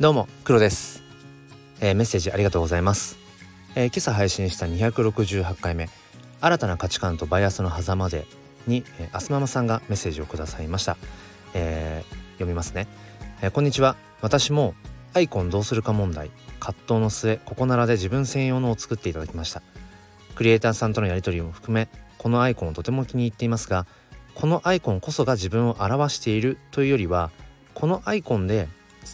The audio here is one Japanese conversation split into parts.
どうも黒です、えー、メッセージありがとうございます、えー、今朝配信した268回目新たな価値観とバイアスの狭間でに、えー、アスママさんがメッセージをくださいました、えー、読みますね、えー、こんにちは。私もアイコンどうするか問題葛藤の末ここならで自分専用のを作っていただきました。クリエイターさんとのやり取りも含めこのアイコンをとても気に入っていますがこのアイコンこそが自分を表しているというよりはこのアイコンで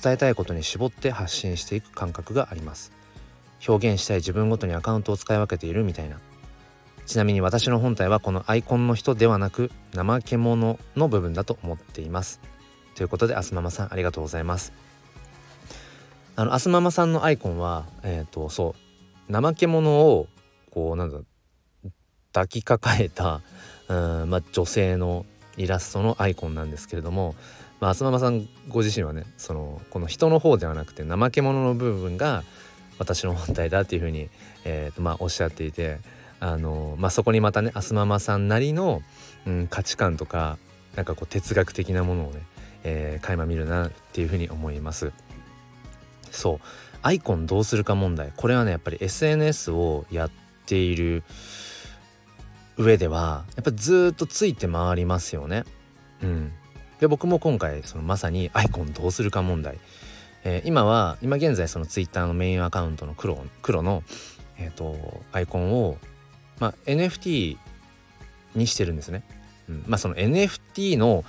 伝えたいことに絞って発信していく感覚があります。表現したい自分ごとにアカウントを使い分けているみたいな。ちなみに私の本体はこのアイコンの人ではなく怠け者の部分だと思っています。ということでアスママさんありがとうございます。あのアスママさんのアイコンはえっ、ー、とそう怠け者をこうなんだ抱きかかえたうん、まあ、女性のイラストのアイコンなんですけれどもまあ、浅間さんご自身はねそのこの人の方ではなくて怠け者の部分が私の本体だっていうふうに、えーとまあ、おっしゃっていてあの、まあ、そこにまたね浅間さんなりの、うん、価値観とかなんかこう哲学的なものをね、えー、垣間見るなっていうふうに思います。そうアイコンどうするか問題これはねやっぱり SNS をやっている上ではやっぱずっとついて回りますよね。うん、で僕も今回そのまさにアイコンどうするか問題、えー、今は今現在そのツイッターのメインアカウントの黒黒の、えーと、アイコンを、まあ、NFT にしてるんですね。うん、まあその NFT の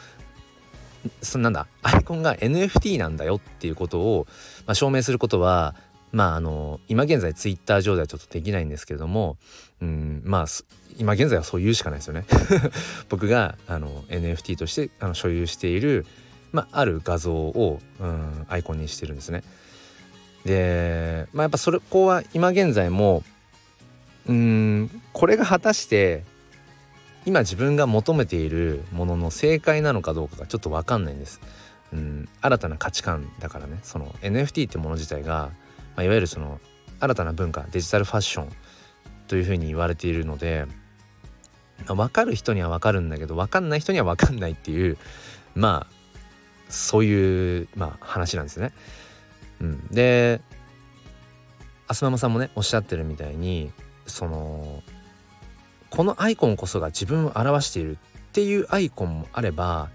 そなんだアイコンが NFT なんだよっていうことを、まあ、証明することはまああの今現在ツイッター上ではちょっとできないんですけれどもうん。まあ今現在はそう言うしかないですよね 僕があの NFT としてあの所有している、まあ、ある画像を、うん、アイコンにしてるんですね。で、まあ、やっぱそれこは今現在もうんこれが果たして今自分が求めているものの正解なのかどうかがちょっと分かんないんです。うん、新たな価値観だからねその NFT ってもの自体がまあ、いわゆるその新たな文化デジタルファッションというふうに言われているので、分かる人には分かるんだけど分かんない人には分かんないっていうまあそういう、まあ、話なんですね。うん、で浅間さんもねおっしゃってるみたいにそのこのアイコンこそが自分を表しているっていうアイコンもあれば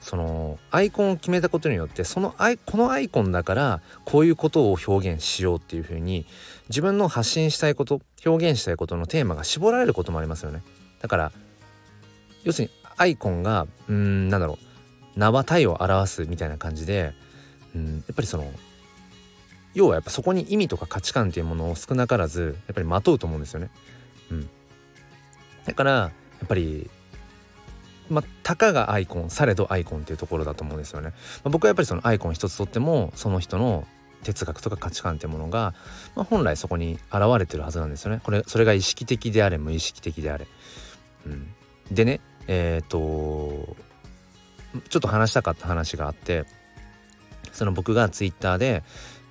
そのアイコンを決めたことによってそのアイこのアイコンだからこういうことを表現しようっていうふうに自分の発信したいこと表現したいことのテーマが絞られることもありますよねだから要するにアイコンがうんなんだろう名は体を表すみたいな感じでうんやっぱりその要はやっぱそこに意味とか価値観っていうものを少なからずやっぱりまとうと思うんですよね。うん、だからやっぱりまあ、たかがアイコンされどアイコンっていうところだと思うんですよね。まあ、僕はやっぱりそのアイコン一つとってもその人の哲学とか価値観ってものが、まあ、本来そこに現れてるはずなんですよね。これそれが意識的であれ無意識的であれ。うん、でねえっ、とちょっと話したかった話があってその僕がツイッターで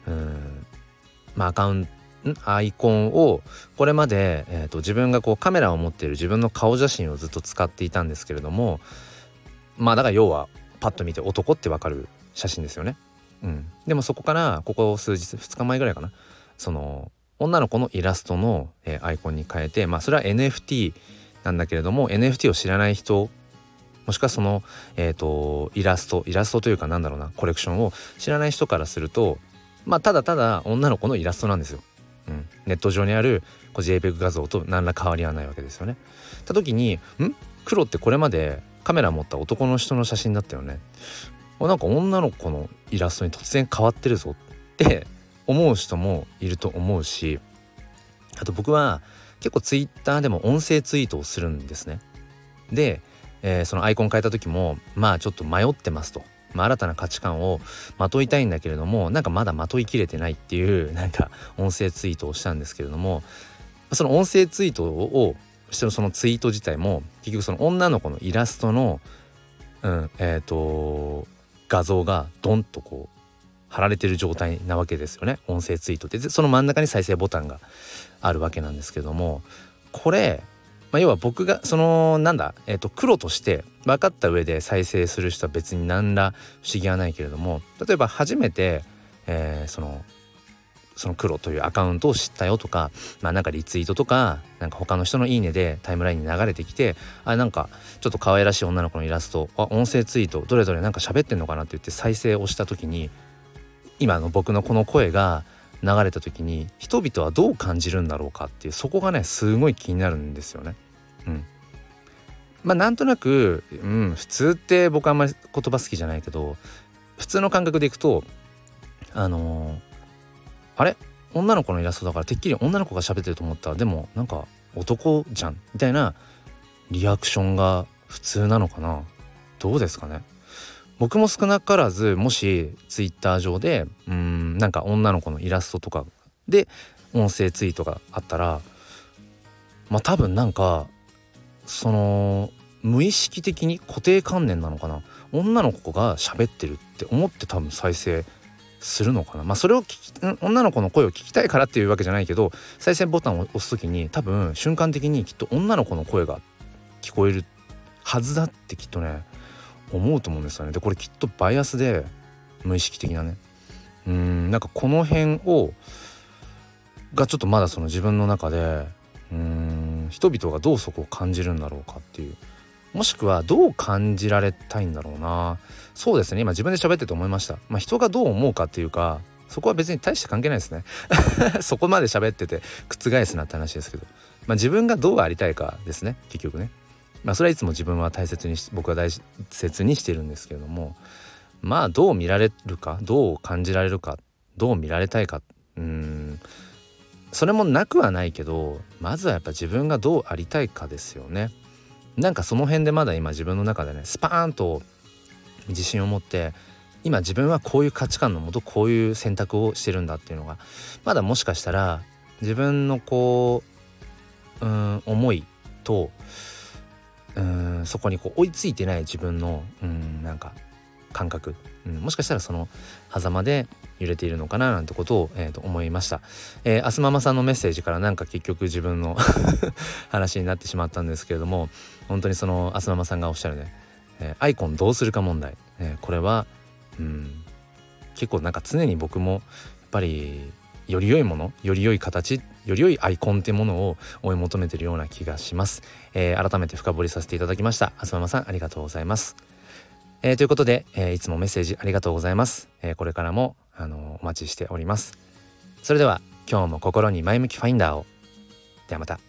うんまあアカウントアイコンをこれまで、えーと、自分がこうカメラを持っている自分の顔写真をずっと使っていたんですけれどもまあだから要はパッと見て男ってわかる写真ですよね。うん、でもそこからここ数日2日前ぐらいかなその女の子のイラストの、えー、アイコンに変えてまあそれは NFT なんだけれども NFT を知らない人もしくはその、えーとイラストイラストというかなんだろうなコレクションを知らない人からするとまあただただ女の子のイラストなんですよ。うん、ネット上にあるこう JPEG 画像と何ら変わりはないわけですよね。た時にん？黒ってこれまでカメラ持った男の人の写真だったよね。なんか女の子のイラストに突然変わってるぞって思う人もいると思うしあと僕は結構ツイッターでも音声ツイートをするんですね。で、えー、そのアイコン変えた時もまあちょっと迷ってますと。まあ、新たな価値観をまといたいんだけれどもなんかまだまといきれてないっていうなんか音声ツイートをしたんですけれどもその音声ツイートをしてるそのツイート自体も結局その女の子のイラストの、うんえーと、画像がドンとこう貼られてる状態なわけですよね。音声ツイートでその真ん中に再生ボタンがあるわけなんですけどもこれまあ、要は僕がそのなんだ、えー、と黒として分かった上で再生する人は別に何ら不思議はないけれども例えば初めてえー、そのその黒というアカウントを知ったよとかまあなんかリツイートとかなんか他の人の「いいね」でタイムラインに流れてきてあなんかちょっと可愛らしい女の子のイラストあ音声ツイートどれどれなんか喋ってんのかなって言って再生をした時に今の僕のこの声が流れた時に人々はどう感じるんだろうかっていうそこがねすごい気になるんですよね。うん、まあなんとなく、うん、普通って僕あんまり言葉好きじゃないけど普通の感覚でいくとあのー、あれ？女の子のイラストだからてっきり女の子が喋ってると思った。らでもなんか男じゃんみたいなリアクションが普通なのかな？どうですかね？僕も少なからずもしツイッター上でうんなんか女の子のイラストとかで音声ツイートがあったらまあ多分なんかその無意識的に固定観念なのかな？女の子が喋ってるって思って多分再生するのかな？まあそれを聞き女の子の声を聞きたいからっていうわけじゃないけど再生ボタンを押す時に多分瞬間的にきっと女の子の声が聞こえるはずだってきっとね思うと思うんですよね。でこれきっとバイアスで無意識的なね。うんなんかこの辺をがちょっとまだその自分の中でうん人々がどうそこを感じるんだろうかっていう。もしくはどう感じられたいんだろうな。そうですね。今自分で喋ってて思いました。まあ人がどう思うかっていうかそこは別に大して関係ないですね。そこまで喋ってて覆すなって話ですけど。まあ自分がどうありたいかですね。結局ね。まあそれはいつも自分は大切にし僕は大切にしてるんですけれども。まあどう見られるかどう感じられるかどう見られたいか。うん。それもなくはないけどまずはやっぱ自分がどうありたいかですよね。なんかその辺でまだ今自分の中でねスパーンと自信を持って今自分はこういう価値観のもとこういう選択をしてるんだっていうのがまだもしかしたら自分のこううん思いとうんそこにこう追いついてない自分のうんなんか感覚、うん、もしかしたらその狭間で揺れているのかななんてことを、えー、と思いました、えー、アスママさんのメッセージからなんか結局自分の 話になってしまったんですけれども本当にそのアスママさんがおっしゃるね、えー、アイコンどうするか問題、えー、これは、うん、結構なんか常に僕もやっぱりより良いものより良い形より良いアイコンってものを追い求めてるような気がします、えー、改めて深掘りさせていただきました。あすままさんありがとうございます、えー、ということで、えー、いつもメッセージありがとうございます、えこれからもあのお待ちしております。それでは今日も心に前向きファインダーを。ではまた。